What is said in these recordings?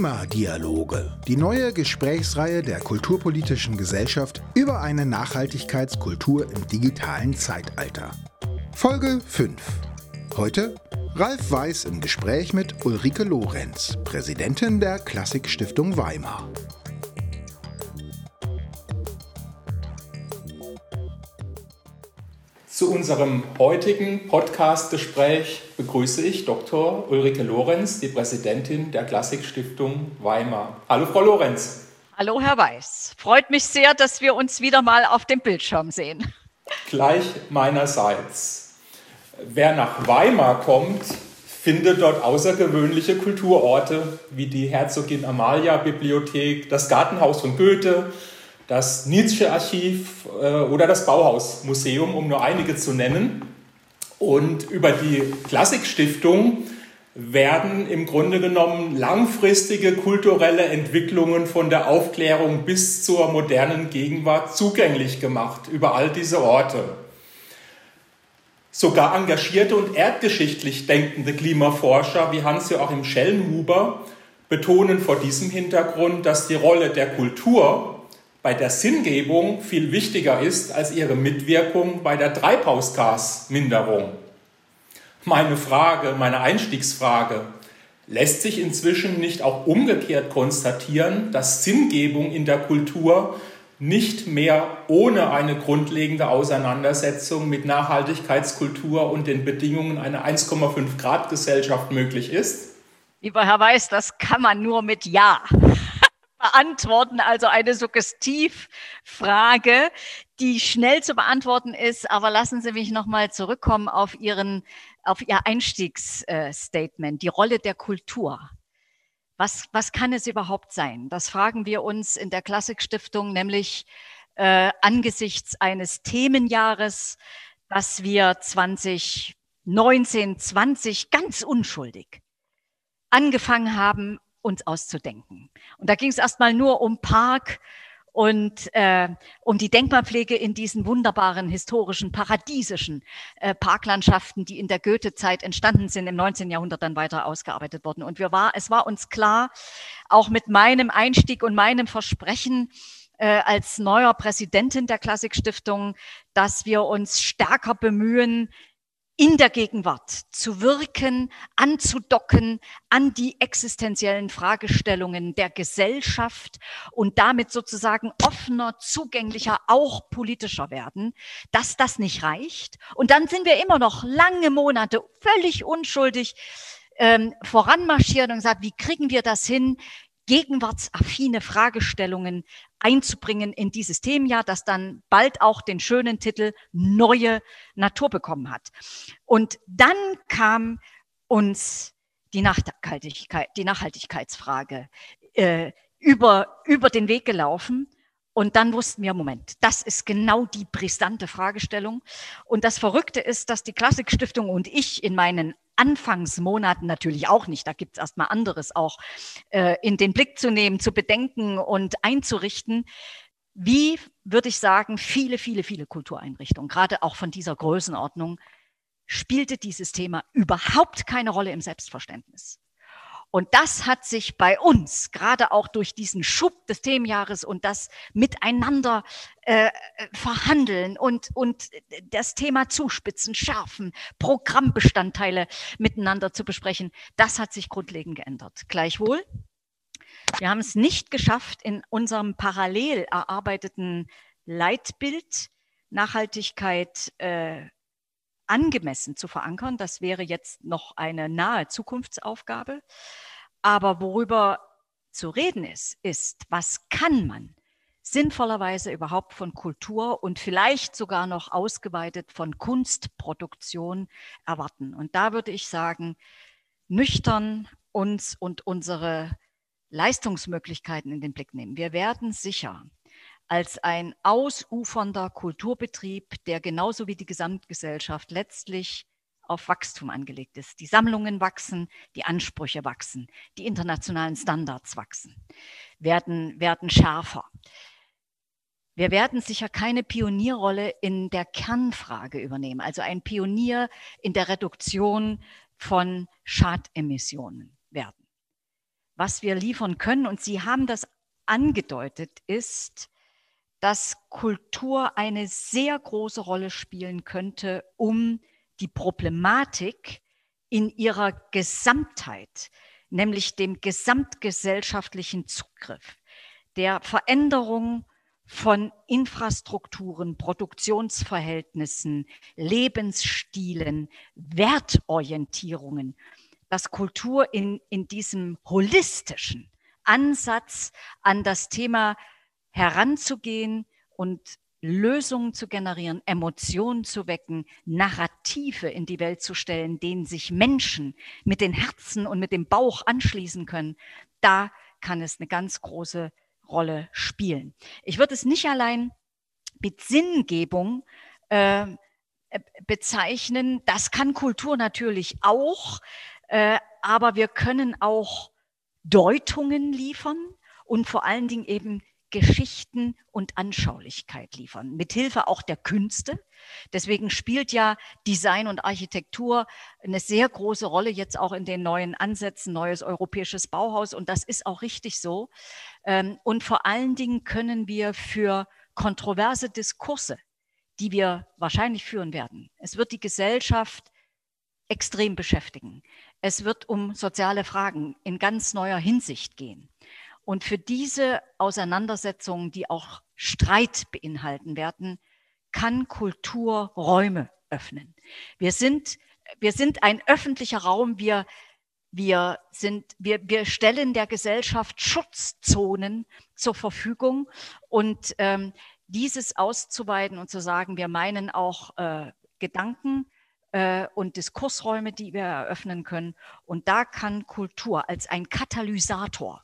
Weimar-Dialoge, die neue Gesprächsreihe der Kulturpolitischen Gesellschaft über eine Nachhaltigkeitskultur im digitalen Zeitalter. Folge 5. Heute Ralf Weiß im Gespräch mit Ulrike Lorenz, Präsidentin der Klassikstiftung Weimar. Zu unserem heutigen Podcast-Gespräch begrüße ich Dr. Ulrike Lorenz, die Präsidentin der Klassikstiftung Weimar. Hallo, Frau Lorenz. Hallo, Herr Weiß. Freut mich sehr, dass wir uns wieder mal auf dem Bildschirm sehen. Gleich meinerseits. Wer nach Weimar kommt, findet dort außergewöhnliche Kulturorte wie die Herzogin Amalia Bibliothek, das Gartenhaus von Goethe, das Nietzsche-Archiv äh, oder das Bauhaus-Museum, um nur einige zu nennen. Und über die Klassikstiftung werden im Grunde genommen langfristige kulturelle Entwicklungen von der Aufklärung bis zur modernen Gegenwart zugänglich gemacht über all diese Orte. Sogar engagierte und erdgeschichtlich denkende Klimaforscher wie Hans-Joachim Schellenhuber betonen vor diesem Hintergrund, dass die Rolle der Kultur bei der Sinngebung viel wichtiger ist als ihre Mitwirkung bei der Treibhausgasminderung. Meine Frage, meine Einstiegsfrage, lässt sich inzwischen nicht auch umgekehrt konstatieren, dass Sinngebung in der Kultur nicht mehr ohne eine grundlegende Auseinandersetzung mit Nachhaltigkeitskultur und den Bedingungen einer 1,5 Grad Gesellschaft möglich ist? Lieber Herr Weiß, das kann man nur mit Ja beantworten, also eine Suggestivfrage, die schnell zu beantworten ist. Aber lassen Sie mich nochmal zurückkommen auf Ihren, auf Ihr Einstiegsstatement, die Rolle der Kultur. Was, was kann es überhaupt sein? Das fragen wir uns in der Klassikstiftung, nämlich äh, angesichts eines Themenjahres, das wir 2019, 20 ganz unschuldig angefangen haben, uns auszudenken. Und da ging es erstmal nur um Park und äh, um die Denkmalpflege in diesen wunderbaren historischen, paradiesischen äh, Parklandschaften, die in der Goethe-Zeit entstanden sind, im 19. Jahrhundert dann weiter ausgearbeitet wurden. Und wir war, es war uns klar, auch mit meinem Einstieg und meinem Versprechen, äh, als neuer Präsidentin der Klassikstiftung, dass wir uns stärker bemühen, in der Gegenwart zu wirken, anzudocken an die existenziellen Fragestellungen der Gesellschaft und damit sozusagen offener, zugänglicher, auch politischer werden, dass das nicht reicht. Und dann sind wir immer noch lange Monate völlig unschuldig ähm, voranmarschiert und gesagt, wie kriegen wir das hin, gegenwartsaffine Fragestellungen einzubringen in dieses Themenjahr, das dann bald auch den schönen Titel Neue Natur bekommen hat. Und dann kam uns die Nachhaltigkeit, die Nachhaltigkeitsfrage äh, über, über den Weg gelaufen. Und dann wussten wir, Moment, das ist genau die brisante Fragestellung. Und das Verrückte ist, dass die Klassikstiftung und ich in meinen Anfangsmonaten natürlich auch nicht. Da gibt es erstmal anderes auch äh, in den Blick zu nehmen, zu bedenken und einzurichten. Wie würde ich sagen, viele, viele, viele Kultureinrichtungen, gerade auch von dieser Größenordnung, spielte dieses Thema überhaupt keine Rolle im Selbstverständnis. Und das hat sich bei uns, gerade auch durch diesen Schub des Themenjahres und das Miteinander äh, verhandeln und, und das Thema zuspitzen, schärfen, Programmbestandteile miteinander zu besprechen, das hat sich grundlegend geändert. Gleichwohl, wir haben es nicht geschafft, in unserem parallel erarbeiteten Leitbild Nachhaltigkeit äh, angemessen zu verankern. Das wäre jetzt noch eine nahe Zukunftsaufgabe. Aber worüber zu reden ist, ist, was kann man sinnvollerweise überhaupt von Kultur und vielleicht sogar noch ausgeweitet von Kunstproduktion erwarten. Und da würde ich sagen, nüchtern uns und unsere Leistungsmöglichkeiten in den Blick nehmen. Wir werden sicher als ein ausufernder Kulturbetrieb, der genauso wie die Gesamtgesellschaft letztlich auf Wachstum angelegt ist. Die Sammlungen wachsen, die Ansprüche wachsen, die internationalen Standards wachsen, werden, werden schärfer. Wir werden sicher keine Pionierrolle in der Kernfrage übernehmen, also ein Pionier in der Reduktion von Schademissionen werden was wir liefern können, und Sie haben das angedeutet, ist, dass Kultur eine sehr große Rolle spielen könnte, um die Problematik in ihrer Gesamtheit, nämlich dem gesamtgesellschaftlichen Zugriff, der Veränderung von Infrastrukturen, Produktionsverhältnissen, Lebensstilen, Wertorientierungen, dass Kultur in, in diesem holistischen Ansatz an das Thema heranzugehen und Lösungen zu generieren, Emotionen zu wecken, Narrative in die Welt zu stellen, denen sich Menschen mit den Herzen und mit dem Bauch anschließen können, da kann es eine ganz große Rolle spielen. Ich würde es nicht allein mit Sinngebung äh, bezeichnen. Das kann Kultur natürlich auch, äh, aber wir können auch Deutungen liefern und vor allen Dingen eben Geschichten und Anschaulichkeit liefern, mithilfe auch der Künste. Deswegen spielt ja Design und Architektur eine sehr große Rolle jetzt auch in den neuen Ansätzen, neues europäisches Bauhaus. Und das ist auch richtig so. Ähm, und vor allen Dingen können wir für kontroverse Diskurse, die wir wahrscheinlich führen werden, es wird die Gesellschaft extrem beschäftigen. Es wird um soziale Fragen in ganz neuer Hinsicht gehen. Und für diese Auseinandersetzungen, die auch Streit beinhalten werden, kann Kultur Räume öffnen. Wir sind, wir sind ein öffentlicher Raum. Wir, wir sind, wir, wir stellen der Gesellschaft Schutzzonen zur Verfügung und ähm, dieses auszuweiten und zu sagen, wir meinen auch äh, Gedanken, äh, und Diskursräume, die wir eröffnen können. Und da kann Kultur als ein Katalysator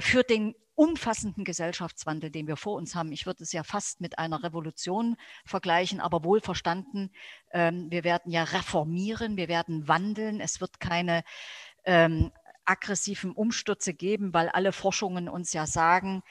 für den umfassenden Gesellschaftswandel, den wir vor uns haben. Ich würde es ja fast mit einer Revolution vergleichen, aber wohl verstanden. Ähm, wir werden ja reformieren, wir werden wandeln. Es wird keine ähm, aggressiven Umstürze geben, weil alle Forschungen uns ja sagen,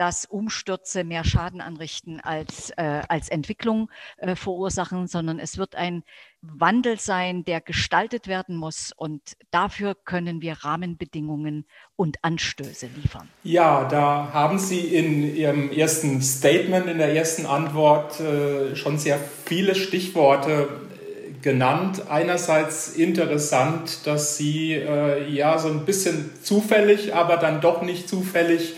dass Umstürze mehr Schaden anrichten als, äh, als Entwicklung äh, verursachen, sondern es wird ein Wandel sein, der gestaltet werden muss. Und dafür können wir Rahmenbedingungen und Anstöße liefern. Ja, da haben Sie in Ihrem ersten Statement, in der ersten Antwort äh, schon sehr viele Stichworte äh, genannt. Einerseits interessant, dass Sie äh, ja so ein bisschen zufällig, aber dann doch nicht zufällig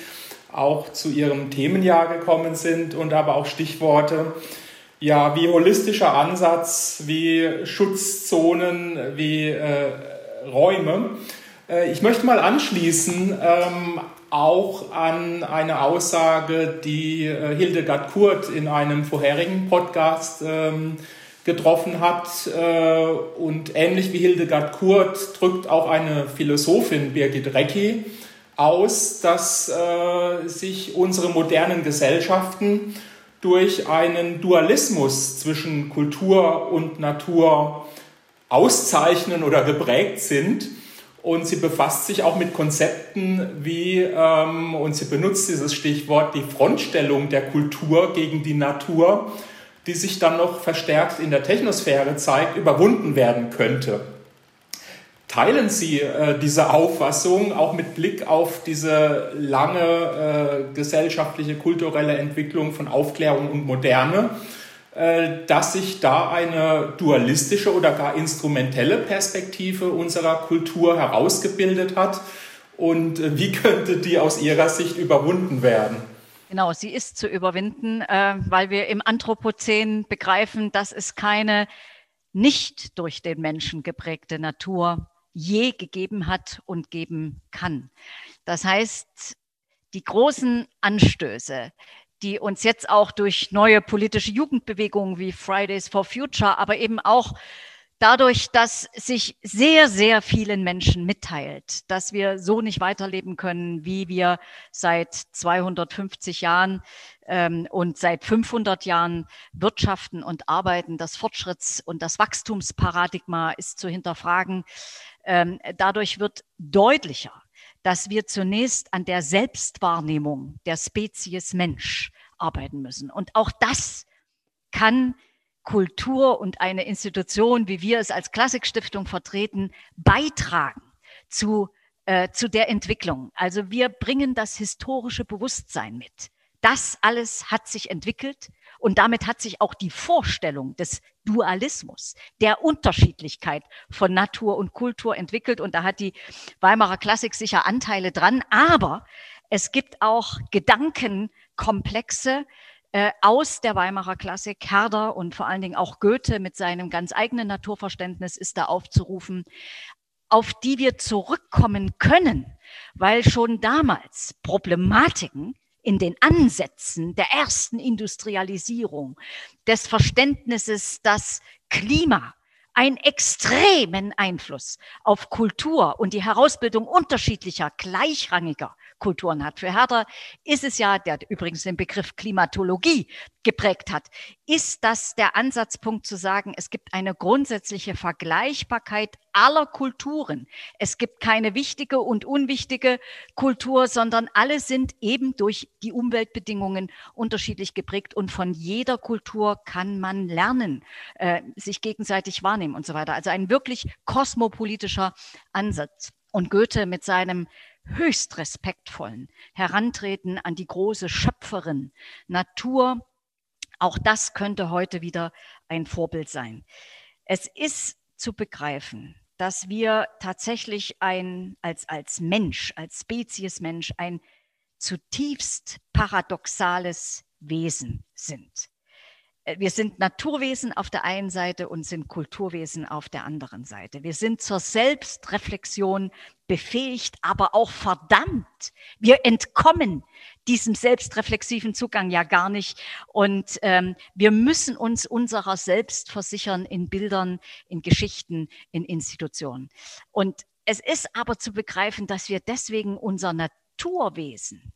auch zu ihrem Themenjahr gekommen sind und aber auch Stichworte, ja, wie holistischer Ansatz, wie Schutzzonen, wie äh, Räume. Äh, ich möchte mal anschließen ähm, auch an eine Aussage, die äh, Hildegard Kurt in einem vorherigen Podcast ähm, getroffen hat. Äh, und ähnlich wie Hildegard Kurt drückt auch eine Philosophin, Birgit Recki, aus, dass äh, sich unsere modernen Gesellschaften durch einen Dualismus zwischen Kultur und Natur auszeichnen oder geprägt sind. Und sie befasst sich auch mit Konzepten wie, ähm, und sie benutzt dieses Stichwort, die Frontstellung der Kultur gegen die Natur, die sich dann noch verstärkt in der Technosphäre zeigt, überwunden werden könnte. Teilen Sie äh, diese Auffassung auch mit Blick auf diese lange äh, gesellschaftliche, kulturelle Entwicklung von Aufklärung und Moderne, äh, dass sich da eine dualistische oder gar instrumentelle Perspektive unserer Kultur herausgebildet hat? Und äh, wie könnte die aus Ihrer Sicht überwunden werden? Genau, sie ist zu überwinden, äh, weil wir im Anthropozän begreifen, dass es keine nicht durch den Menschen geprägte Natur je gegeben hat und geben kann. Das heißt, die großen Anstöße, die uns jetzt auch durch neue politische Jugendbewegungen wie Fridays for Future, aber eben auch dadurch, dass sich sehr, sehr vielen Menschen mitteilt, dass wir so nicht weiterleben können, wie wir seit 250 Jahren ähm, und seit 500 Jahren wirtschaften und arbeiten. Das Fortschritts- und das Wachstumsparadigma ist zu hinterfragen. Ähm, dadurch wird deutlicher, dass wir zunächst an der Selbstwahrnehmung der Spezies Mensch arbeiten müssen. Und auch das kann Kultur und eine Institution, wie wir es als Klassikstiftung vertreten, beitragen zu äh, zu der Entwicklung. Also wir bringen das historische Bewusstsein mit. Das alles hat sich entwickelt und damit hat sich auch die Vorstellung des Dualismus, der Unterschiedlichkeit von Natur und Kultur entwickelt. Und da hat die Weimarer Klassik sicher Anteile dran. Aber es gibt auch Gedankenkomplexe, äh, aus der Weimarer Klassik, Herder und vor allen Dingen auch Goethe mit seinem ganz eigenen Naturverständnis ist da aufzurufen, auf die wir zurückkommen können, weil schon damals Problematiken in den Ansätzen der ersten Industrialisierung, des Verständnisses, dass Klima einen extremen Einfluss auf Kultur und die Herausbildung unterschiedlicher, gleichrangiger Kulturen hat. Für Herder ist es ja, der übrigens den Begriff Klimatologie geprägt hat, ist das der Ansatzpunkt zu sagen, es gibt eine grundsätzliche Vergleichbarkeit aller Kulturen. Es gibt keine wichtige und unwichtige Kultur, sondern alle sind eben durch die Umweltbedingungen unterschiedlich geprägt und von jeder Kultur kann man lernen, äh, sich gegenseitig wahrnehmen und so weiter. Also ein wirklich kosmopolitischer Ansatz. Und Goethe mit seinem höchst respektvollen Herantreten an die große Schöpferin Natur. Auch das könnte heute wieder ein Vorbild sein. Es ist zu begreifen, dass wir tatsächlich ein, als, als Mensch, als Spezies Mensch, ein zutiefst paradoxales Wesen sind. Äh, wir sind Naturwesen auf der einen Seite und sind Kulturwesen auf der anderen Seite. Wir sind zur Selbstreflexion befähigt, aber auch verdammt. Wir entkommen diesem selbstreflexiven Zugang ja gar nicht. Und ähm, wir müssen uns unserer selbst versichern in Bildern, in Geschichten, in Institutionen. Und es ist aber zu begreifen, dass wir deswegen unser Naturwesen,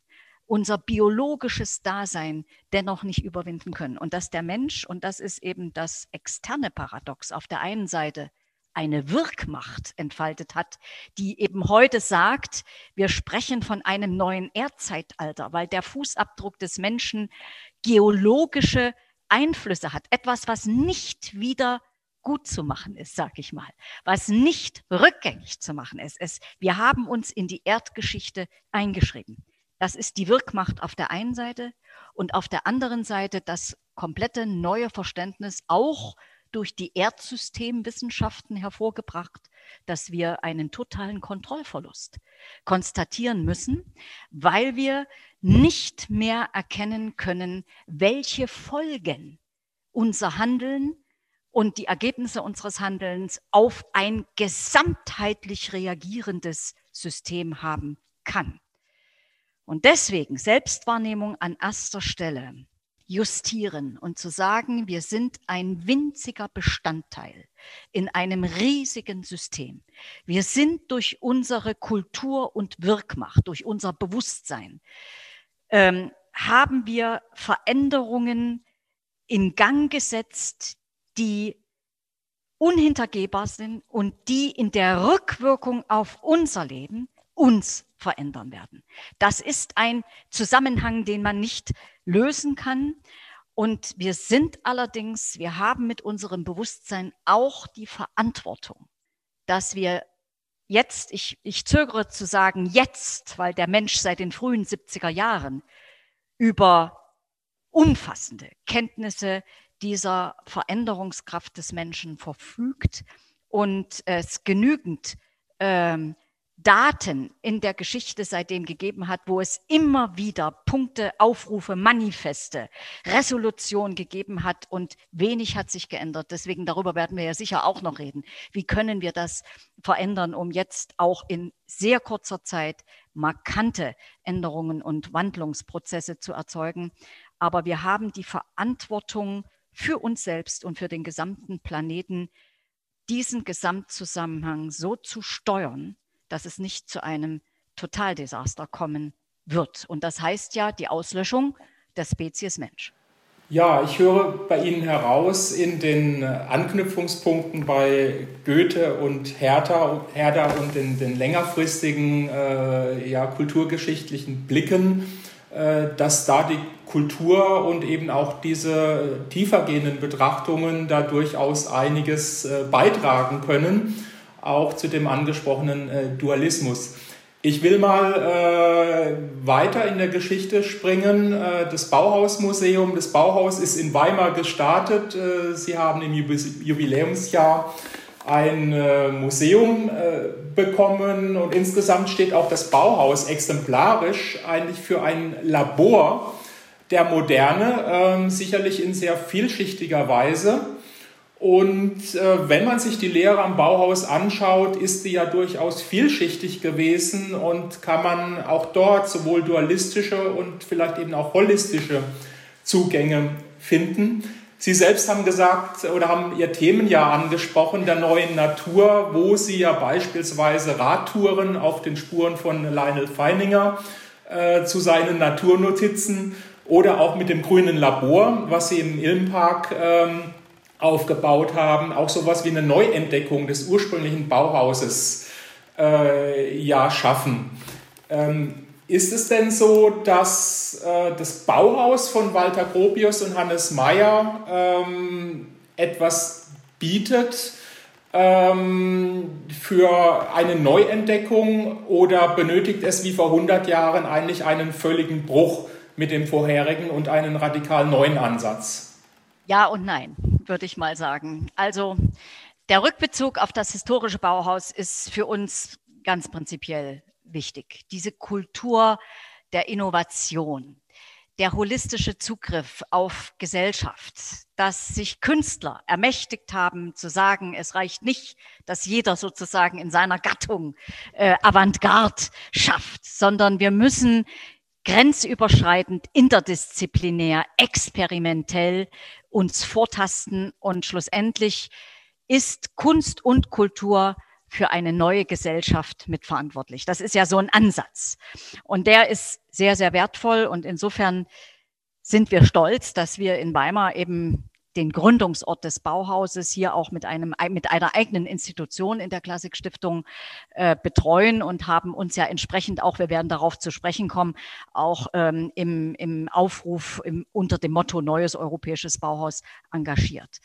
unser biologisches Dasein dennoch nicht überwinden können. Und dass der Mensch, und das ist eben das externe Paradox, auf der einen Seite eine Wirkmacht entfaltet hat, die eben heute sagt, wir sprechen von einem neuen Erdzeitalter, weil der Fußabdruck des Menschen geologische Einflüsse hat. Etwas, was nicht wieder gut zu machen ist, sag ich mal, was nicht rückgängig zu machen ist. Es, wir haben uns in die Erdgeschichte eingeschrieben. Das ist die Wirkmacht auf der einen Seite und auf der anderen Seite das komplette neue Verständnis auch durch die Erdsystemwissenschaften hervorgebracht, dass wir einen totalen Kontrollverlust konstatieren müssen, weil wir nicht mehr erkennen können, welche Folgen unser Handeln und die Ergebnisse unseres Handelns auf ein gesamtheitlich reagierendes System haben kann. Und deswegen Selbstwahrnehmung an erster Stelle justieren und zu sagen, wir sind ein winziger Bestandteil in einem riesigen System. Wir sind durch unsere Kultur und Wirkmacht, durch unser Bewusstsein, ähm, haben wir Veränderungen in Gang gesetzt, die unhintergehbar sind und die in der Rückwirkung auf unser Leben uns verändern werden. Das ist ein Zusammenhang, den man nicht lösen kann. Und wir sind allerdings, wir haben mit unserem Bewusstsein auch die Verantwortung, dass wir jetzt, ich, ich zögere zu sagen jetzt, weil der Mensch seit den frühen 70er Jahren über umfassende Kenntnisse dieser Veränderungskraft des Menschen verfügt und es genügend ähm, Daten in der Geschichte seitdem gegeben hat, wo es immer wieder Punkte, Aufrufe, Manifeste, Resolution gegeben hat und wenig hat sich geändert. Deswegen darüber werden wir ja sicher auch noch reden. Wie können wir das verändern, um jetzt auch in sehr kurzer Zeit markante Änderungen und Wandlungsprozesse zu erzeugen? Aber wir haben die Verantwortung für uns selbst und für den gesamten Planeten, diesen Gesamtzusammenhang so zu steuern, dass es nicht zu einem Totaldesaster kommen wird. Und das heißt ja die Auslöschung der Spezies Mensch. Ja, ich höre bei Ihnen heraus in den Anknüpfungspunkten bei Goethe und Hertha, Herder und den, den längerfristigen äh, ja, kulturgeschichtlichen Blicken, äh, dass da die Kultur und eben auch diese tiefergehenden Betrachtungen da durchaus einiges äh, beitragen können auch zu dem angesprochenen äh, Dualismus. Ich will mal äh, weiter in der Geschichte springen. Äh, das Bauhausmuseum, das Bauhaus ist in Weimar gestartet. Äh, Sie haben im Jubiläumsjahr ein äh, Museum äh, bekommen und insgesamt steht auch das Bauhaus exemplarisch eigentlich für ein Labor der Moderne, ähm, sicherlich in sehr vielschichtiger Weise. Und äh, wenn man sich die Lehre am Bauhaus anschaut, ist sie ja durchaus vielschichtig gewesen und kann man auch dort sowohl dualistische und vielleicht eben auch holistische Zugänge finden. Sie selbst haben gesagt oder haben Ihr Themenjahr angesprochen, der neuen Natur, wo Sie ja beispielsweise Radtouren auf den Spuren von Lionel Feininger äh, zu seinen Naturnotizen oder auch mit dem grünen Labor, was Sie im Ilmpark ähm, aufgebaut haben, auch sowas wie eine Neuentdeckung des ursprünglichen Bauhauses äh, ja schaffen. Ähm, ist es denn so, dass äh, das Bauhaus von Walter Gropius und Hannes Mayer ähm, etwas bietet ähm, für eine Neuentdeckung oder benötigt es wie vor 100 Jahren eigentlich einen völligen Bruch mit dem vorherigen und einen radikal neuen Ansatz? Ja und nein, würde ich mal sagen. Also der Rückbezug auf das historische Bauhaus ist für uns ganz prinzipiell wichtig. Diese Kultur der Innovation, der holistische Zugriff auf Gesellschaft, dass sich Künstler ermächtigt haben zu sagen, es reicht nicht, dass jeder sozusagen in seiner Gattung äh, Avantgarde schafft, sondern wir müssen grenzüberschreitend, interdisziplinär, experimentell uns vortasten und schlussendlich ist Kunst und Kultur für eine neue Gesellschaft mitverantwortlich. Das ist ja so ein Ansatz. Und der ist sehr, sehr wertvoll. Und insofern sind wir stolz, dass wir in Weimar eben den Gründungsort des Bauhauses hier auch mit einem mit einer eigenen Institution in der Klassikstiftung äh, betreuen und haben uns ja entsprechend auch, wir werden darauf zu sprechen kommen, auch ähm, im, im Aufruf im, unter dem Motto Neues Europäisches Bauhaus engagiert.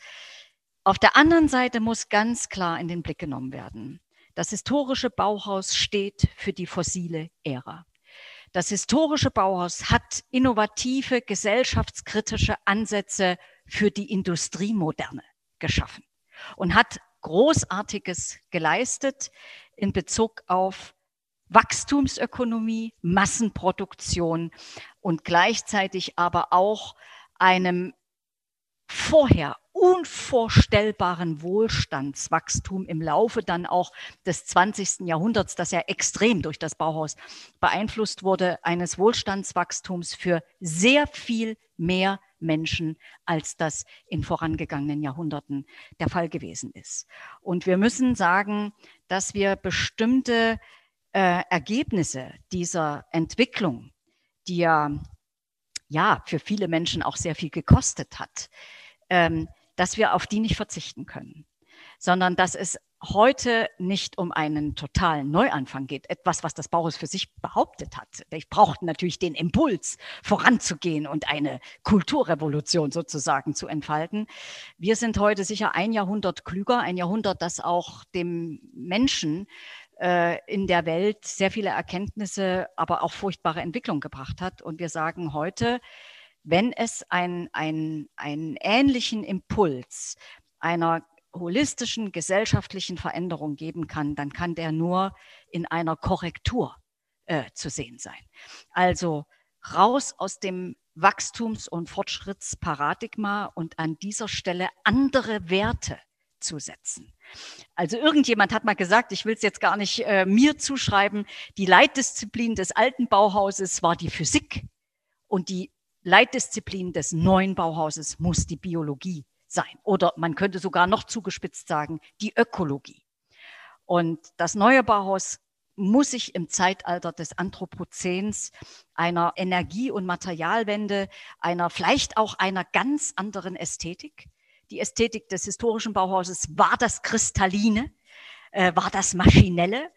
Auf der anderen Seite muss ganz klar in den Blick genommen werden. Das historische Bauhaus steht für die fossile Ära. Das historische Bauhaus hat innovative, gesellschaftskritische Ansätze für die Industriemoderne geschaffen und hat Großartiges geleistet in Bezug auf Wachstumsökonomie, Massenproduktion und gleichzeitig aber auch einem vorher unvorstellbaren Wohlstandswachstum im Laufe dann auch des 20. Jahrhunderts, das ja extrem durch das Bauhaus beeinflusst wurde, eines Wohlstandswachstums für sehr viel mehr Menschen, als das in vorangegangenen Jahrhunderten der Fall gewesen ist. Und wir müssen sagen, dass wir bestimmte äh, Ergebnisse dieser Entwicklung, die ja, ja für viele Menschen auch sehr viel gekostet hat, ähm, dass wir auf die nicht verzichten können, sondern dass es heute nicht um einen totalen Neuanfang geht, etwas, was das Bauhaus für sich behauptet hat. Ich brauchte natürlich den Impuls, voranzugehen und eine Kulturrevolution sozusagen zu entfalten. Wir sind heute sicher ein Jahrhundert klüger, ein Jahrhundert, das auch dem Menschen äh, in der Welt sehr viele Erkenntnisse, aber auch furchtbare Entwicklung gebracht hat. Und wir sagen heute, wenn es einen ein ähnlichen Impuls einer holistischen gesellschaftlichen Veränderung geben kann, dann kann der nur in einer Korrektur äh, zu sehen sein. Also raus aus dem Wachstums- und Fortschrittsparadigma und an dieser Stelle andere Werte zu setzen. Also irgendjemand hat mal gesagt, ich will es jetzt gar nicht äh, mir zuschreiben, die Leitdisziplin des alten Bauhauses war die Physik und die Leitdisziplin des neuen Bauhauses muss die Biologie sein. Oder man könnte sogar noch zugespitzt sagen, die Ökologie. Und das neue Bauhaus muss sich im Zeitalter des Anthropozäns einer Energie- und Materialwende, einer vielleicht auch einer ganz anderen Ästhetik. Die Ästhetik des historischen Bauhauses war das Kristalline, äh, war das Maschinelle,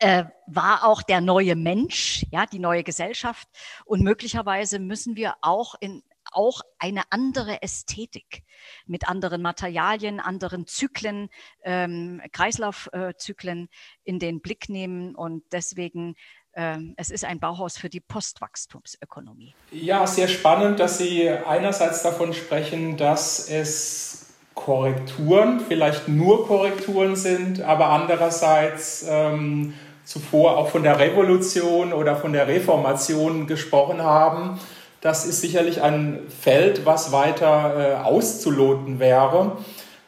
äh, war auch der neue Mensch, ja, die neue Gesellschaft. Und möglicherweise müssen wir auch in auch eine andere Ästhetik mit anderen Materialien, anderen Zyklen, ähm, Kreislaufzyklen in den Blick nehmen und deswegen ähm, es ist ein Bauhaus für die Postwachstumsökonomie. Ja, sehr spannend, dass Sie einerseits davon sprechen, dass es Korrekturen, vielleicht nur Korrekturen sind, aber andererseits ähm, zuvor auch von der Revolution oder von der Reformation gesprochen haben. Das ist sicherlich ein Feld, was weiter äh, auszuloten wäre.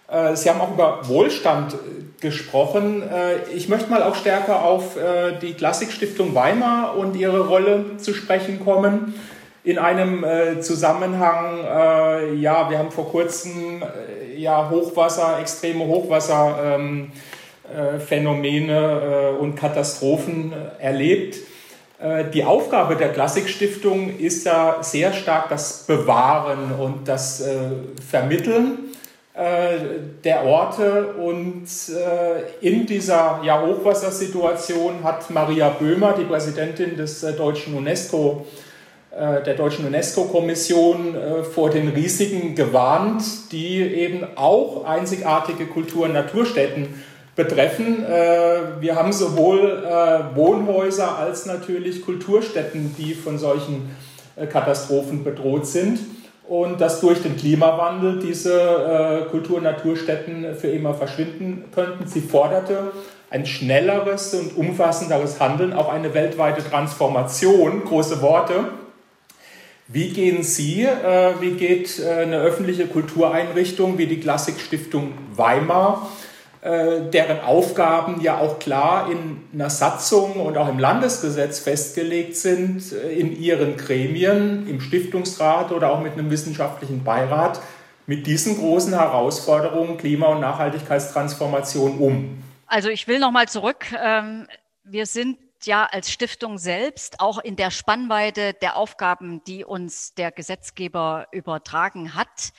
Äh, Sie haben auch über Wohlstand gesprochen. Äh, ich möchte mal auch stärker auf die Klassikstiftung Weimar und ihre Rolle zu sprechen kommen. In einem Zusammenhang, ja, wir haben vor kurzem ja, Hochwasser, extreme Hochwasserphänomene und Katastrophen erlebt. Die Aufgabe der Klassikstiftung ist ja sehr stark das Bewahren und das Vermitteln äh, der Orte. Und äh, in dieser ja, Hochwassersituation hat Maria Böhmer, die Präsidentin des äh, deutschen UNESCO, der deutschen UNESCO-Kommission vor den Risiken gewarnt, die eben auch einzigartige Kultur- und Naturstätten betreffen. Wir haben sowohl Wohnhäuser als natürlich Kulturstätten, die von solchen Katastrophen bedroht sind und dass durch den Klimawandel diese äh, Kultur- und Naturstätten für immer verschwinden könnten. Sie forderte ein schnelleres und umfassenderes Handeln, auch eine weltweite Transformation, große Worte. Wie gehen Sie, äh, wie geht äh, eine öffentliche Kultureinrichtung wie die Klassikstiftung Weimar äh, deren Aufgaben ja auch klar in einer Satzung und auch im Landesgesetz festgelegt sind, äh, in ihren Gremien, im Stiftungsrat oder auch mit einem wissenschaftlichen Beirat, mit diesen großen Herausforderungen Klima- und Nachhaltigkeitstransformation um? Also ich will nochmal zurück. Ähm, wir sind ja als Stiftung selbst auch in der Spannweite der Aufgaben, die uns der Gesetzgeber übertragen hat,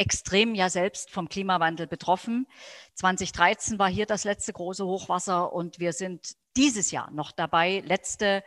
extrem ja selbst vom Klimawandel betroffen. 2013 war hier das letzte große Hochwasser und wir sind dieses Jahr noch dabei, letzte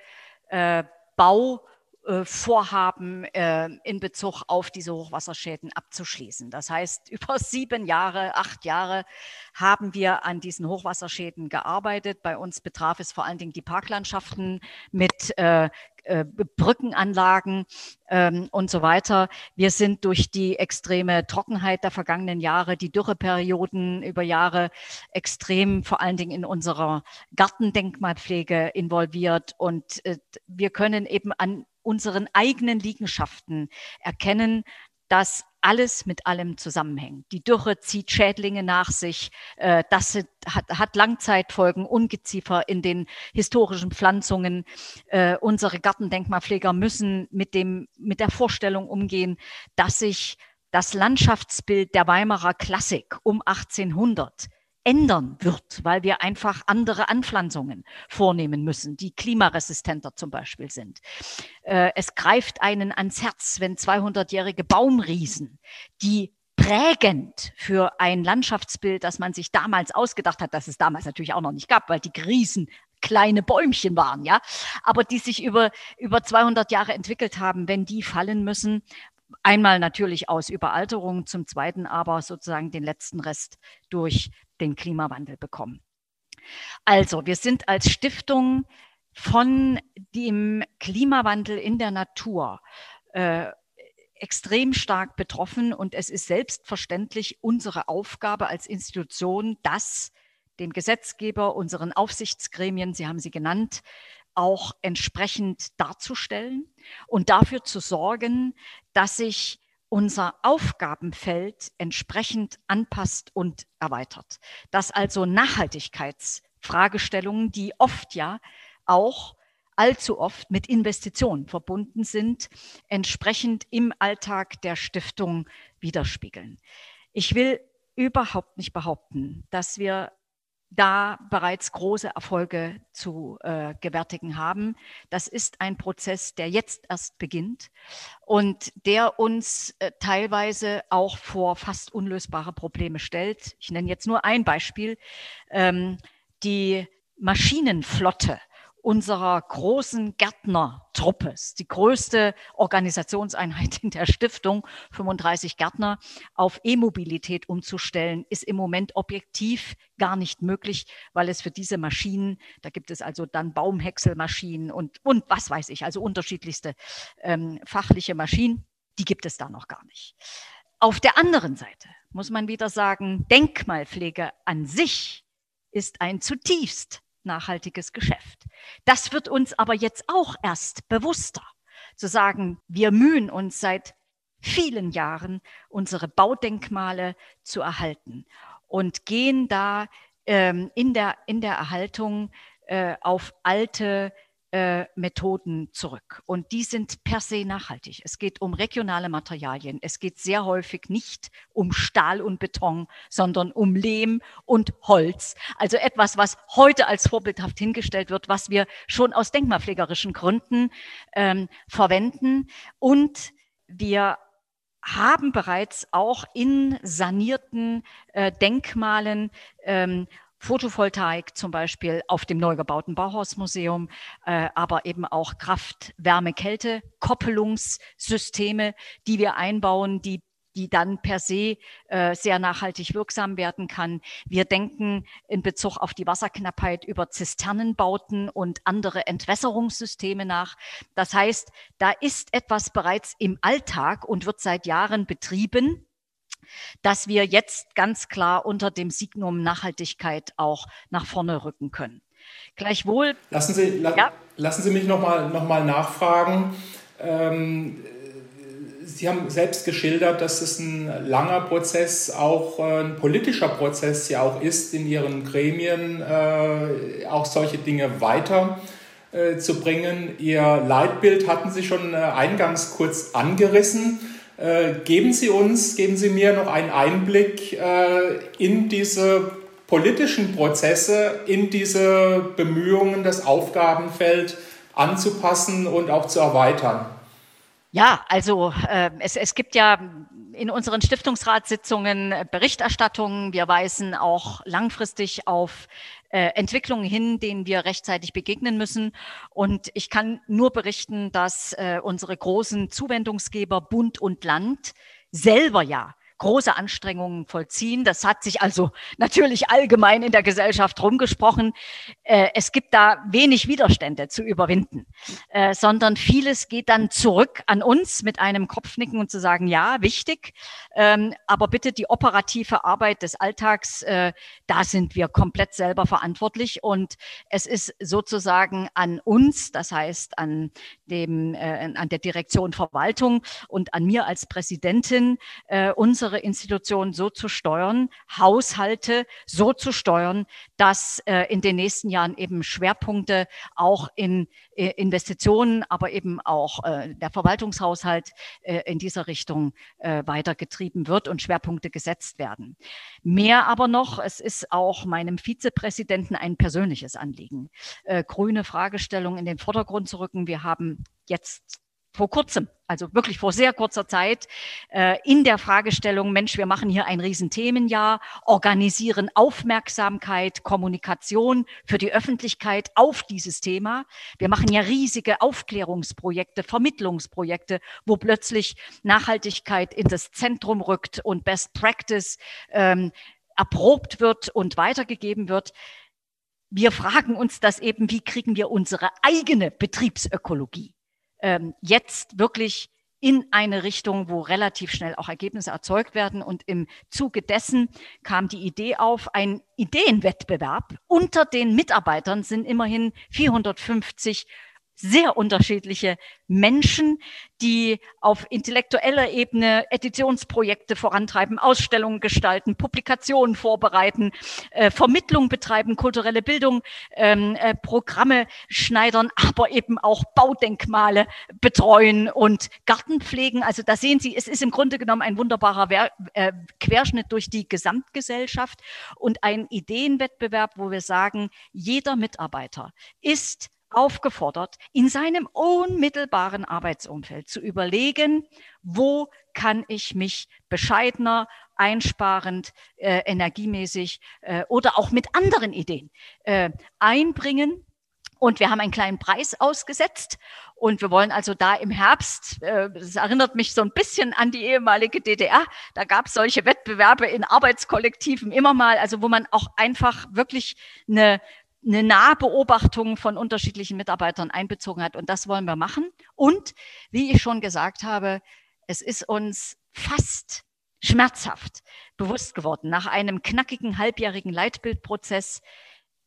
äh, Bau äh, Vorhaben äh, in Bezug auf diese Hochwasserschäden abzuschließen. Das heißt, über sieben Jahre, acht Jahre haben wir an diesen Hochwasserschäden gearbeitet. Bei uns betraf es vor allen Dingen die Parklandschaften mit äh, äh, Brückenanlagen ähm, und so weiter. Wir sind durch die extreme Trockenheit der vergangenen Jahre, die Dürreperioden über Jahre extrem, vor allen Dingen in unserer Gartendenkmalpflege involviert. Und äh, wir können eben an unseren eigenen Liegenschaften erkennen, dass alles mit allem zusammenhängt. Die Dürre zieht Schädlinge nach sich. Äh, das hat, Langzeitfolgen, Ungeziefer in den historischen Pflanzungen. Äh, unsere Gartendenkmalpfleger müssen mit, dem, mit der Vorstellung umgehen, dass sich das Landschaftsbild der Weimarer Klassik um 1800 ändern wird, weil wir einfach andere Anpflanzungen vornehmen müssen, die klimaresistenter zum Beispiel sind. Äh, es greift einen ans Herz, wenn 200-jährige Baumriesen, die prägend für ein Landschaftsbild, das man sich damals ausgedacht hat, das es damals natürlich auch noch nicht gab, weil die Riesen kleine Bäumchen waren, ja, aber die sich über, über 200 Jahre entwickelt haben, wenn die fallen müssen, einmal natürlich aus Überalterung, zum zweiten aber sozusagen den letzten Rest durch den Klimawandel bekommen. Also, wir sind als Stiftung von dem Klimawandel in der Natur äh, extrem stark betroffen und es ist selbstverständlich unsere Aufgabe als Institution, das dem Gesetzgeber, unseren Aufsichtsgremien, Sie haben sie genannt, auch entsprechend darzustellen und dafür zu sorgen, dass sich unser Aufgabenfeld entsprechend anpasst und erweitert. Dass also Nachhaltigkeitsfragestellungen, die oft ja auch allzu oft mit Investitionen verbunden sind, entsprechend im Alltag der Stiftung widerspiegeln. Ich will überhaupt nicht behaupten, dass wir da bereits große Erfolge zu äh, gewärtigen haben. Das ist ein Prozess, der jetzt erst beginnt und der uns äh, teilweise auch vor fast unlösbare Probleme stellt. Ich nenne jetzt nur ein Beispiel. Ähm, die Maschinenflotte unserer großen Gärtnertruppe, die größte Organisationseinheit in der Stiftung, 35 Gärtner, auf E-Mobilität umzustellen, ist im Moment objektiv gar nicht möglich, weil es für diese Maschinen, da gibt es also dann Baumhäckselmaschinen und, und was weiß ich, also unterschiedlichste ähm, fachliche Maschinen, die gibt es da noch gar nicht. Auf der anderen Seite muss man wieder sagen, Denkmalpflege an sich ist ein zutiefst nachhaltiges Geschäft. Das wird uns aber jetzt auch erst bewusster, zu sagen, wir mühen uns seit vielen Jahren, unsere Baudenkmale zu erhalten und gehen da ähm, in, der, in der Erhaltung äh, auf alte äh, Methoden zurück. Und die sind per se nachhaltig. Es geht um regionale Materialien. Es geht sehr häufig nicht um Stahl und Beton, sondern um Lehm und Holz. Also etwas, was heute als vorbildhaft hingestellt wird, was wir schon aus denkmalpflegerischen Gründen ähm, verwenden. Und wir haben bereits auch in sanierten äh, Denkmalen ähm, Photovoltaik zum Beispiel auf dem neu gebauten Bauhausmuseum, äh, aber eben auch Kraft, Wärme, Kälte, Koppelungssysteme, die wir einbauen, die die dann per se äh, sehr nachhaltig wirksam werden kann. Wir denken in Bezug auf die Wasserknappheit über Zisternenbauten und andere Entwässerungssysteme nach. Das heißt, da ist etwas bereits im Alltag und wird seit Jahren betrieben dass wir jetzt ganz klar unter dem Signum Nachhaltigkeit auch nach vorne rücken können. Gleichwohl. Lassen Sie, la ja? lassen Sie mich nochmal noch mal nachfragen. Ähm, Sie haben selbst geschildert, dass es ein langer Prozess, auch äh, ein politischer Prozess ja auch ist, in Ihren Gremien äh, auch solche Dinge weiter äh, zu bringen. Ihr Leitbild hatten Sie schon äh, eingangs kurz angerissen. Äh, geben Sie uns, geben Sie mir noch einen Einblick äh, in diese politischen Prozesse, in diese Bemühungen, das Aufgabenfeld anzupassen und auch zu erweitern. Ja, also äh, es, es gibt ja in unseren Stiftungsratssitzungen Berichterstattungen. Wir weisen auch langfristig auf äh, Entwicklungen hin, denen wir rechtzeitig begegnen müssen. Und ich kann nur berichten, dass äh, unsere großen Zuwendungsgeber Bund und Land selber ja große Anstrengungen vollziehen. Das hat sich also natürlich allgemein in der Gesellschaft rumgesprochen. Äh, es gibt da wenig Widerstände zu überwinden, äh, sondern vieles geht dann zurück an uns mit einem Kopfnicken und zu sagen, ja, wichtig, ähm, aber bitte die operative Arbeit des Alltags, äh, da sind wir komplett selber verantwortlich und es ist sozusagen an uns, das heißt an dem, an der Direktion Verwaltung und an mir als Präsidentin, unsere unsere Institutionen so zu steuern, Haushalte so zu steuern, dass äh, in den nächsten Jahren eben Schwerpunkte auch in äh, Investitionen, aber eben auch äh, der Verwaltungshaushalt äh, in dieser Richtung äh, weitergetrieben wird und Schwerpunkte gesetzt werden. Mehr aber noch, es ist auch meinem Vizepräsidenten ein persönliches Anliegen, äh, grüne Fragestellungen in den Vordergrund zu rücken. Wir haben jetzt vor kurzem, also wirklich vor sehr kurzer Zeit, äh, in der Fragestellung, Mensch, wir machen hier ein Riesenthemenjahr, organisieren Aufmerksamkeit, Kommunikation für die Öffentlichkeit auf dieses Thema. Wir machen ja riesige Aufklärungsprojekte, Vermittlungsprojekte, wo plötzlich Nachhaltigkeit in das Zentrum rückt und Best Practice ähm, erprobt wird und weitergegeben wird. Wir fragen uns das eben, wie kriegen wir unsere eigene Betriebsökologie ähm, jetzt wirklich in eine Richtung, wo relativ schnell auch Ergebnisse erzeugt werden. Und im Zuge dessen kam die Idee auf, ein Ideenwettbewerb. Unter den Mitarbeitern sind immerhin 450 sehr unterschiedliche Menschen, die auf intellektueller Ebene Editionsprojekte vorantreiben, Ausstellungen gestalten, Publikationen vorbereiten, äh, Vermittlung betreiben, kulturelle Bildung, ähm, äh, Programme schneidern, aber eben auch Baudenkmale betreuen und Garten pflegen. Also da sehen Sie, es ist im Grunde genommen ein wunderbarer Wer äh, Querschnitt durch die Gesamtgesellschaft und ein Ideenwettbewerb, wo wir sagen, jeder Mitarbeiter ist aufgefordert, in seinem unmittelbaren Arbeitsumfeld zu überlegen, wo kann ich mich bescheidener, einsparend, äh, energiemäßig äh, oder auch mit anderen Ideen äh, einbringen Und wir haben einen kleinen Preis ausgesetzt. Und wir wollen also da im Herbst, äh, das erinnert mich so ein bisschen an die ehemalige DDR, da gab es solche Wettbewerbe in Arbeitskollektiven immer mal, also wo man auch einfach wirklich eine, eine Nahbeobachtung von unterschiedlichen Mitarbeitern einbezogen hat. Und das wollen wir machen. Und wie ich schon gesagt habe, es ist uns fast schmerzhaft bewusst geworden nach einem knackigen halbjährigen Leitbildprozess,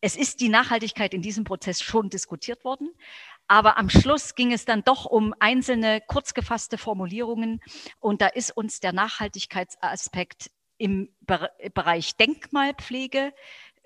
es ist die Nachhaltigkeit in diesem Prozess schon diskutiert worden. Aber am Schluss ging es dann doch um einzelne kurz gefasste Formulierungen. Und da ist uns der Nachhaltigkeitsaspekt im Bereich Denkmalpflege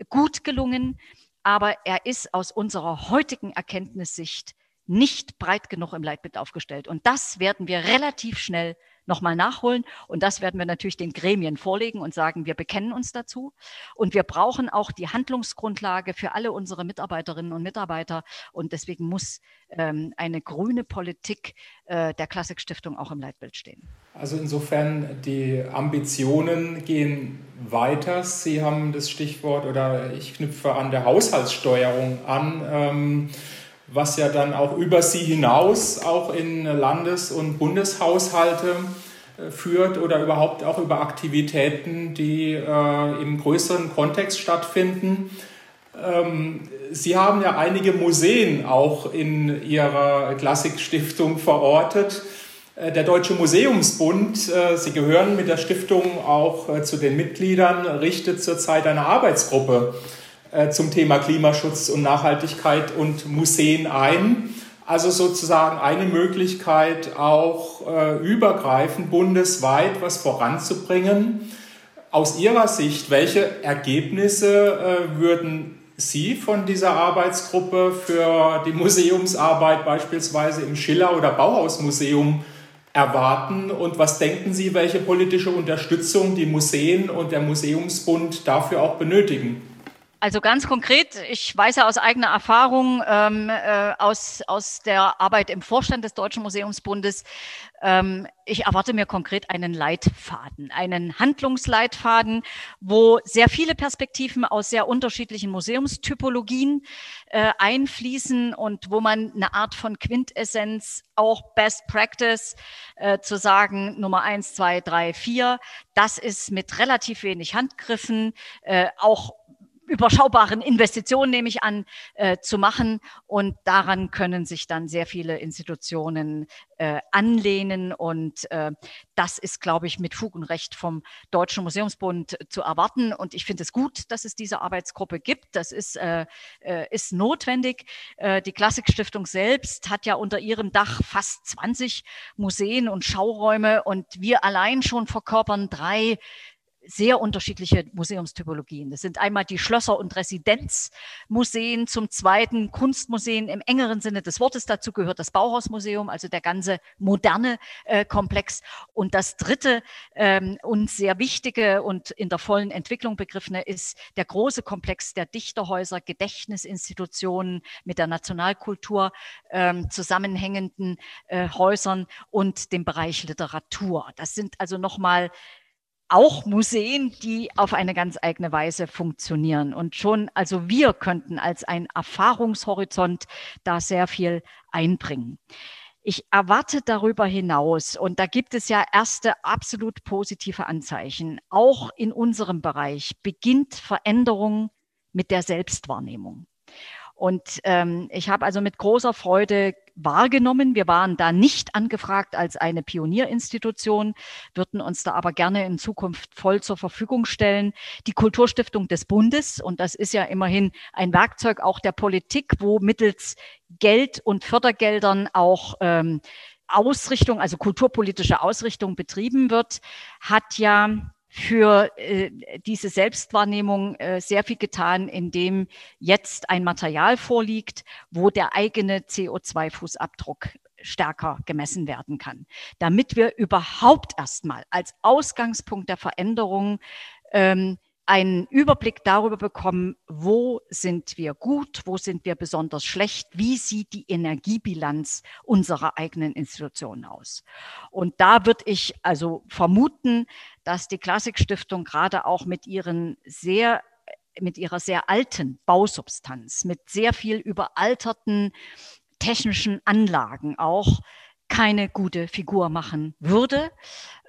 gut gelungen. Aber er ist aus unserer heutigen Erkenntnissicht nicht breit genug im Leitbild aufgestellt. Und das werden wir relativ schnell nochmal nachholen. Und das werden wir natürlich den Gremien vorlegen und sagen, wir bekennen uns dazu. Und wir brauchen auch die Handlungsgrundlage für alle unsere Mitarbeiterinnen und Mitarbeiter. Und deswegen muss ähm, eine grüne Politik äh, der Klassikstiftung auch im Leitbild stehen. Also insofern, die Ambitionen gehen weiter. Sie haben das Stichwort oder ich knüpfe an der Haushaltssteuerung an. Ähm, was ja dann auch über sie hinaus auch in Landes- und Bundeshaushalte äh, führt oder überhaupt auch über Aktivitäten, die äh, im größeren Kontext stattfinden. Ähm, sie haben ja einige Museen auch in Ihrer Klassikstiftung verortet. Äh, der Deutsche Museumsbund, äh, Sie gehören mit der Stiftung auch zu den Mitgliedern, richtet zurzeit eine Arbeitsgruppe zum Thema Klimaschutz und Nachhaltigkeit und Museen ein. Also sozusagen eine Möglichkeit, auch äh, übergreifend bundesweit was voranzubringen. Aus Ihrer Sicht, welche Ergebnisse äh, würden Sie von dieser Arbeitsgruppe für die Museumsarbeit beispielsweise im Schiller- oder Bauhausmuseum erwarten und was denken Sie, welche politische Unterstützung die Museen und der Museumsbund dafür auch benötigen? Also ganz konkret, ich weiß ja aus eigener Erfahrung ähm, äh, aus, aus der Arbeit im Vorstand des Deutschen Museumsbundes, ähm, ich erwarte mir konkret einen Leitfaden, einen Handlungsleitfaden, wo sehr viele Perspektiven aus sehr unterschiedlichen Museumstypologien äh, einfließen und wo man eine Art von Quintessenz, auch Best Practice äh, zu sagen, Nummer eins, zwei, drei, vier, das ist mit relativ wenig Handgriffen, äh, auch überschaubaren Investitionen, nehme ich an, äh, zu machen. Und daran können sich dann sehr viele Institutionen äh, anlehnen. Und äh, das ist, glaube ich, mit Fug und Recht vom Deutschen Museumsbund zu erwarten. Und ich finde es gut, dass es diese Arbeitsgruppe gibt. Das ist, äh, äh, ist notwendig. Äh, die Klassikstiftung selbst hat ja unter ihrem Dach fast 20 Museen und Schauräume. Und wir allein schon verkörpern drei sehr unterschiedliche Museumstypologien. Das sind einmal die Schlösser- und Residenzmuseen, zum zweiten Kunstmuseen im engeren Sinne des Wortes. Dazu gehört das Bauhausmuseum, also der ganze moderne äh, Komplex. Und das dritte ähm, und sehr wichtige und in der vollen Entwicklung begriffene ist der große Komplex der Dichterhäuser, Gedächtnisinstitutionen mit der Nationalkultur ähm, zusammenhängenden äh, Häusern und dem Bereich Literatur. Das sind also nochmal auch Museen, die auf eine ganz eigene Weise funktionieren. Und schon, also wir könnten als ein Erfahrungshorizont da sehr viel einbringen. Ich erwarte darüber hinaus, und da gibt es ja erste absolut positive Anzeichen, auch in unserem Bereich beginnt Veränderung mit der Selbstwahrnehmung. Und ähm, ich habe also mit großer Freude wahrgenommen. Wir waren da nicht angefragt als eine Pionierinstitution, würden uns da aber gerne in Zukunft voll zur Verfügung stellen. Die Kulturstiftung des Bundes, und das ist ja immerhin ein Werkzeug auch der Politik, wo mittels Geld und Fördergeldern auch ähm, Ausrichtung, also kulturpolitische Ausrichtung betrieben wird, hat ja für äh, diese Selbstwahrnehmung äh, sehr viel getan, indem jetzt ein Material vorliegt, wo der eigene CO2-Fußabdruck stärker gemessen werden kann, damit wir überhaupt erstmal als Ausgangspunkt der Veränderung ähm, einen Überblick darüber bekommen, wo sind wir gut, wo sind wir besonders schlecht, wie sieht die Energiebilanz unserer eigenen Institutionen aus. Und da würde ich also vermuten, dass die Klassikstiftung gerade auch mit ihren sehr mit ihrer sehr alten Bausubstanz, mit sehr viel überalterten technischen Anlagen auch keine gute Figur machen würde.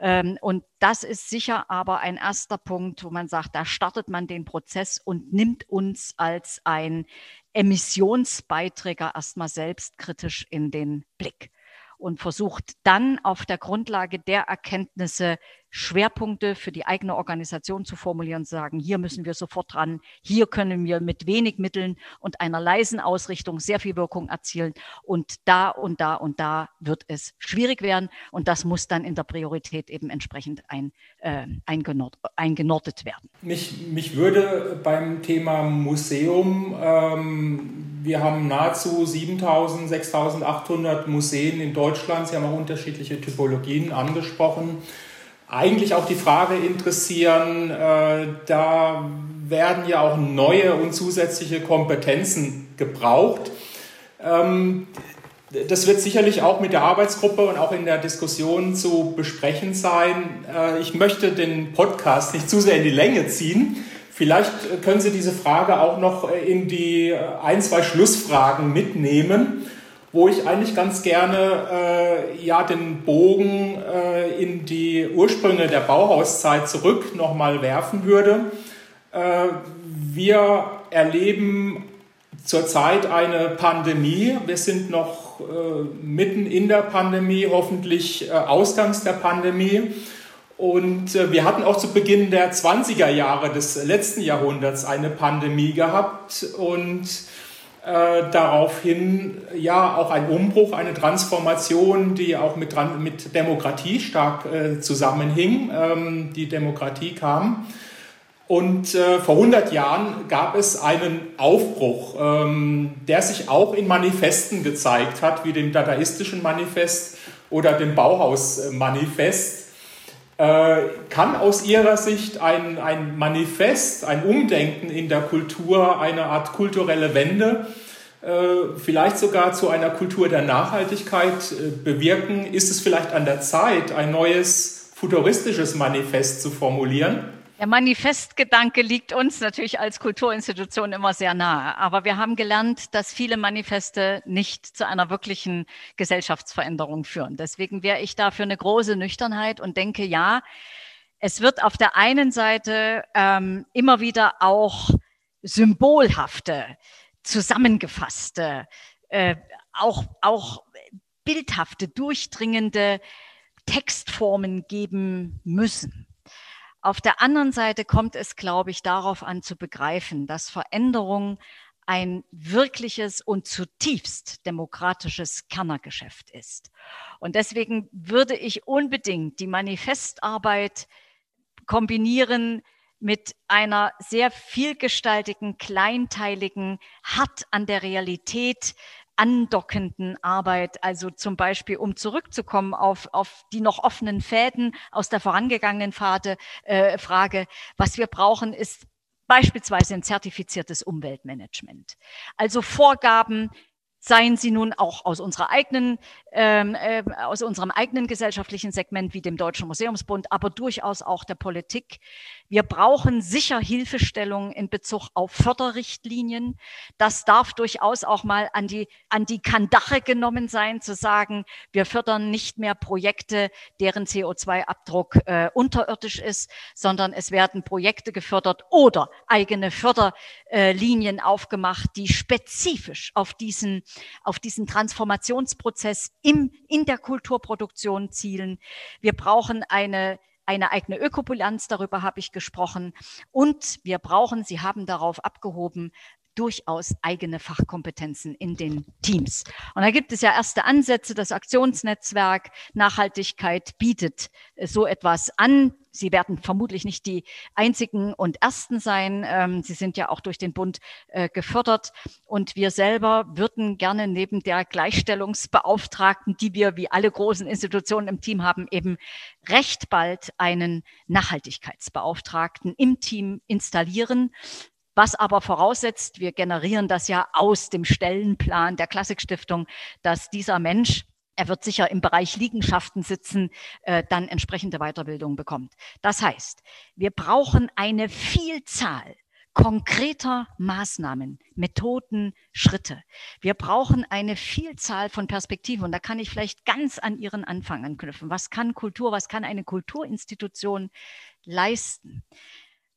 Ähm, und das ist sicher aber ein erster Punkt, wo man sagt, da startet man den Prozess und nimmt uns als ein Emissionsbeiträger erstmal selbstkritisch in den Blick und versucht dann auf der Grundlage der Erkenntnisse Schwerpunkte für die eigene Organisation zu formulieren, zu sagen, hier müssen wir sofort dran, hier können wir mit wenig Mitteln und einer leisen Ausrichtung sehr viel Wirkung erzielen. Und da und da und da wird es schwierig werden. Und das muss dann in der Priorität eben entsprechend ein, äh, eingenord, eingenordet werden. Mich, mich würde beim Thema Museum, ähm, wir haben nahezu 7000, 6800 Museen in Deutschland, Sie haben auch unterschiedliche Typologien angesprochen eigentlich auch die Frage interessieren, äh, da werden ja auch neue und zusätzliche Kompetenzen gebraucht. Ähm, das wird sicherlich auch mit der Arbeitsgruppe und auch in der Diskussion zu besprechen sein. Äh, ich möchte den Podcast nicht zu sehr in die Länge ziehen. Vielleicht können Sie diese Frage auch noch in die ein, zwei Schlussfragen mitnehmen wo ich eigentlich ganz gerne äh, ja, den Bogen äh, in die Ursprünge der Bauhauszeit zurück nochmal werfen würde. Äh, wir erleben zurzeit eine Pandemie. Wir sind noch äh, mitten in der Pandemie, hoffentlich äh, ausgangs der Pandemie. Und äh, wir hatten auch zu Beginn der 20er Jahre des letzten Jahrhunderts eine Pandemie gehabt. Und äh, daraufhin ja auch ein Umbruch, eine Transformation, die auch mit, mit Demokratie stark äh, zusammenhing. Ähm, die Demokratie kam. Und äh, vor 100 Jahren gab es einen Aufbruch, ähm, der sich auch in Manifesten gezeigt hat, wie dem Dadaistischen Manifest oder dem Bauhaus-Manifest kann aus Ihrer Sicht ein, ein Manifest, ein Umdenken in der Kultur, eine Art kulturelle Wende, äh, vielleicht sogar zu einer Kultur der Nachhaltigkeit äh, bewirken? Ist es vielleicht an der Zeit, ein neues futuristisches Manifest zu formulieren? Der Manifestgedanke liegt uns natürlich als Kulturinstitution immer sehr nahe. Aber wir haben gelernt, dass viele Manifeste nicht zu einer wirklichen Gesellschaftsveränderung führen. Deswegen wäre ich da für eine große Nüchternheit und denke, ja, es wird auf der einen Seite ähm, immer wieder auch symbolhafte, zusammengefasste, äh, auch, auch bildhafte, durchdringende Textformen geben müssen. Auf der anderen Seite kommt es, glaube ich, darauf an zu begreifen, dass Veränderung ein wirkliches und zutiefst demokratisches Kernergeschäft ist. Und deswegen würde ich unbedingt die Manifestarbeit kombinieren mit einer sehr vielgestaltigen, kleinteiligen, hart an der Realität andockenden Arbeit, also zum Beispiel, um zurückzukommen auf, auf die noch offenen Fäden aus der vorangegangenen Phase, äh, Frage, was wir brauchen, ist beispielsweise ein zertifiziertes Umweltmanagement. Also Vorgaben, seien sie nun auch aus unserer eigenen, ähm, äh, aus unserem eigenen gesellschaftlichen Segment wie dem Deutschen Museumsbund, aber durchaus auch der Politik. Wir brauchen sicher Hilfestellung in Bezug auf Förderrichtlinien. Das darf durchaus auch mal an die, an die Kandache genommen sein, zu sagen, wir fördern nicht mehr Projekte, deren CO2-Abdruck äh, unterirdisch ist, sondern es werden Projekte gefördert oder eigene Förderlinien aufgemacht, die spezifisch auf diesen auf diesen Transformationsprozess im, in der Kulturproduktion zielen. Wir brauchen eine eine eigene Ökobilanz, darüber habe ich gesprochen. Und wir brauchen, Sie haben darauf abgehoben, durchaus eigene Fachkompetenzen in den Teams. Und da gibt es ja erste Ansätze. Das Aktionsnetzwerk Nachhaltigkeit bietet so etwas an. Sie werden vermutlich nicht die einzigen und ersten sein. Ähm, Sie sind ja auch durch den Bund äh, gefördert. Und wir selber würden gerne neben der Gleichstellungsbeauftragten, die wir wie alle großen Institutionen im Team haben, eben recht bald einen Nachhaltigkeitsbeauftragten im Team installieren was aber voraussetzt, wir generieren das ja aus dem Stellenplan der Klassikstiftung, dass dieser Mensch er wird sicher im Bereich Liegenschaften sitzen, äh, dann entsprechende Weiterbildung bekommt. Das heißt, wir brauchen eine Vielzahl konkreter Maßnahmen, Methoden, Schritte. Wir brauchen eine Vielzahl von Perspektiven und da kann ich vielleicht ganz an Ihren Anfang anknüpfen. Was kann Kultur, was kann eine Kulturinstitution leisten?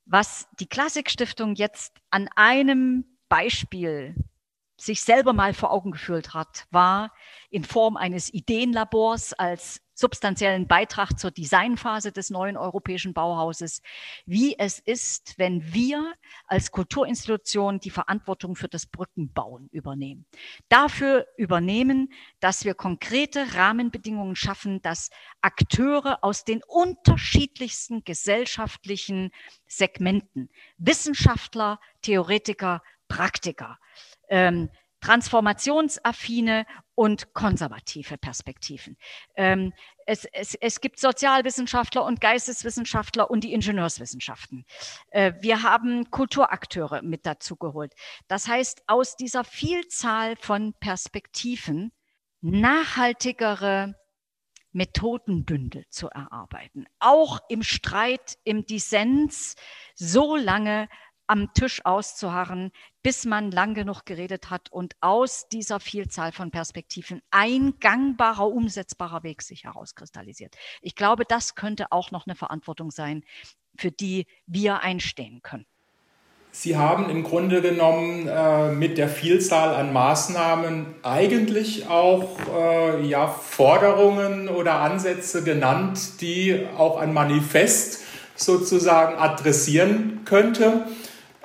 Was die Klassikstiftung jetzt an einem Beispiel sich selber mal vor Augen geführt hat, war in Form eines Ideenlabors als substanziellen Beitrag zur Designphase des neuen europäischen Bauhauses, wie es ist, wenn wir als Kulturinstitution die Verantwortung für das Brückenbauen übernehmen. Dafür übernehmen, dass wir konkrete Rahmenbedingungen schaffen, dass Akteure aus den unterschiedlichsten gesellschaftlichen Segmenten, Wissenschaftler, Theoretiker, Praktiker, ähm, transformationsaffine und konservative Perspektiven. Ähm, es, es, es gibt Sozialwissenschaftler und Geisteswissenschaftler und die Ingenieurswissenschaften. Äh, wir haben Kulturakteure mit dazu geholt. Das heißt, aus dieser Vielzahl von Perspektiven nachhaltigere Methodenbündel zu erarbeiten, auch im Streit, im Dissens, so lange am Tisch auszuharren, bis man lang genug geredet hat und aus dieser Vielzahl von Perspektiven ein gangbarer, umsetzbarer Weg sich herauskristallisiert. Ich glaube, das könnte auch noch eine Verantwortung sein, für die wir einstehen können. Sie haben im Grunde genommen äh, mit der Vielzahl an Maßnahmen eigentlich auch äh, ja, Forderungen oder Ansätze genannt, die auch ein Manifest sozusagen adressieren könnte.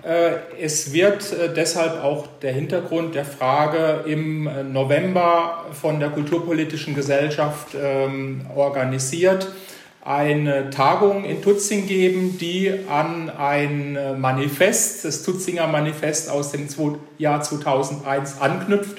Äh, es wird äh, deshalb auch der Hintergrund der Frage im äh, November von der Kulturpolitischen Gesellschaft ähm, organisiert eine Tagung in Tutzing geben, die an ein Manifest, das Tutzinger Manifest aus dem Jahr 2001 anknüpft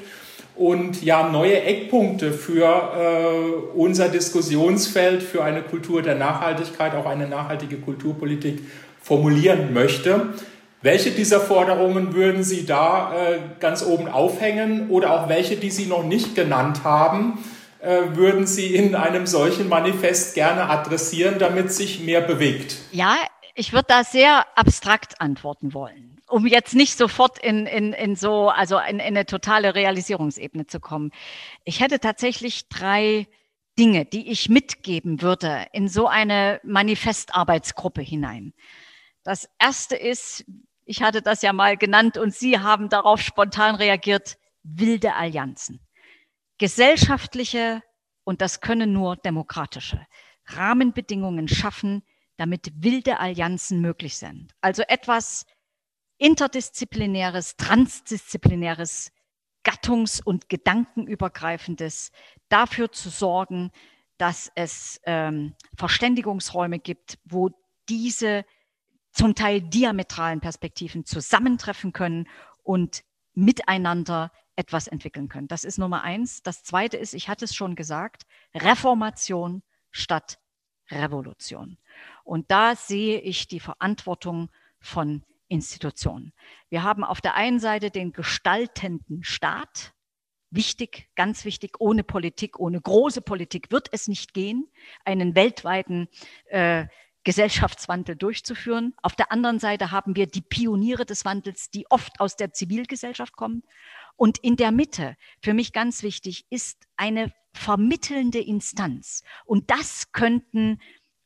und ja neue Eckpunkte für äh, unser Diskussionsfeld für eine Kultur der Nachhaltigkeit, auch eine nachhaltige Kulturpolitik formulieren möchte. Welche dieser Forderungen würden Sie da äh, ganz oben aufhängen oder auch welche, die Sie noch nicht genannt haben, äh, würden Sie in einem solchen Manifest gerne adressieren, damit sich mehr bewegt? Ja, ich würde da sehr abstrakt antworten wollen, um jetzt nicht sofort in, in, in so, also in, in eine totale Realisierungsebene zu kommen. Ich hätte tatsächlich drei Dinge, die ich mitgeben würde in so eine Manifestarbeitsgruppe hinein. Das erste ist, ich hatte das ja mal genannt und Sie haben darauf spontan reagiert, wilde Allianzen. Gesellschaftliche, und das können nur demokratische, Rahmenbedingungen schaffen, damit wilde Allianzen möglich sind. Also etwas interdisziplinäres, transdisziplinäres, gattungs- und gedankenübergreifendes, dafür zu sorgen, dass es ähm, Verständigungsräume gibt, wo diese zum Teil diametralen Perspektiven zusammentreffen können und miteinander etwas entwickeln können. Das ist Nummer eins. Das zweite ist, ich hatte es schon gesagt, Reformation statt Revolution. Und da sehe ich die Verantwortung von Institutionen. Wir haben auf der einen Seite den gestaltenden Staat. Wichtig, ganz wichtig, ohne Politik, ohne große Politik wird es nicht gehen, einen weltweiten äh, Gesellschaftswandel durchzuführen. Auf der anderen Seite haben wir die Pioniere des Wandels, die oft aus der Zivilgesellschaft kommen. Und in der Mitte, für mich ganz wichtig, ist eine vermittelnde Instanz. Und das könnten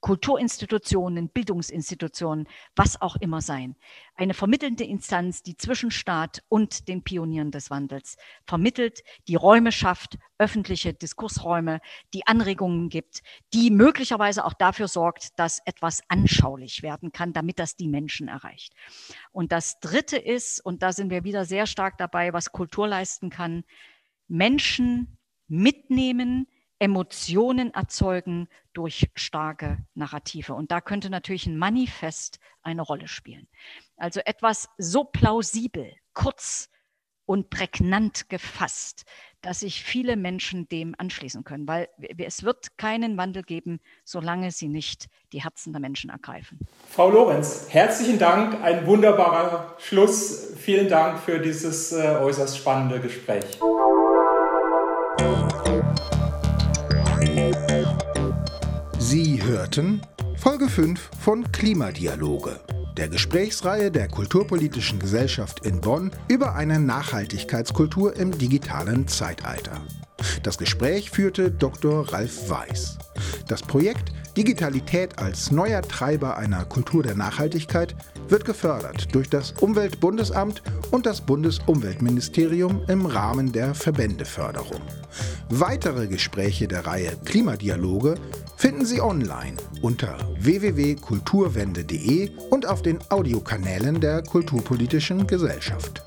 Kulturinstitutionen, Bildungsinstitutionen, was auch immer sein. Eine vermittelnde Instanz, die zwischen Staat und den Pionieren des Wandels vermittelt, die Räume schafft, öffentliche Diskursräume, die Anregungen gibt, die möglicherweise auch dafür sorgt, dass etwas anschaulich werden kann, damit das die Menschen erreicht. Und das Dritte ist, und da sind wir wieder sehr stark dabei, was Kultur leisten kann, Menschen mitnehmen, Emotionen erzeugen durch starke Narrative. Und da könnte natürlich ein Manifest eine Rolle spielen. Also etwas so plausibel, kurz und prägnant gefasst, dass sich viele Menschen dem anschließen können, weil es wird keinen Wandel geben, solange sie nicht die Herzen der Menschen ergreifen. Frau Lorenz, herzlichen Dank, ein wunderbarer Schluss. Vielen Dank für dieses äh, äußerst spannende Gespräch. Hörten Folge 5 von Klimadialoge der Gesprächsreihe der Kulturpolitischen Gesellschaft in Bonn über eine Nachhaltigkeitskultur im digitalen Zeitalter. Das Gespräch führte Dr. Ralf Weiß. Das Projekt Digitalität als neuer Treiber einer Kultur der Nachhaltigkeit wird gefördert durch das Umweltbundesamt und das Bundesumweltministerium im Rahmen der Verbändeförderung. Weitere Gespräche der Reihe Klimadialoge finden Sie online unter www.kulturwende.de und auf den Audiokanälen der Kulturpolitischen Gesellschaft.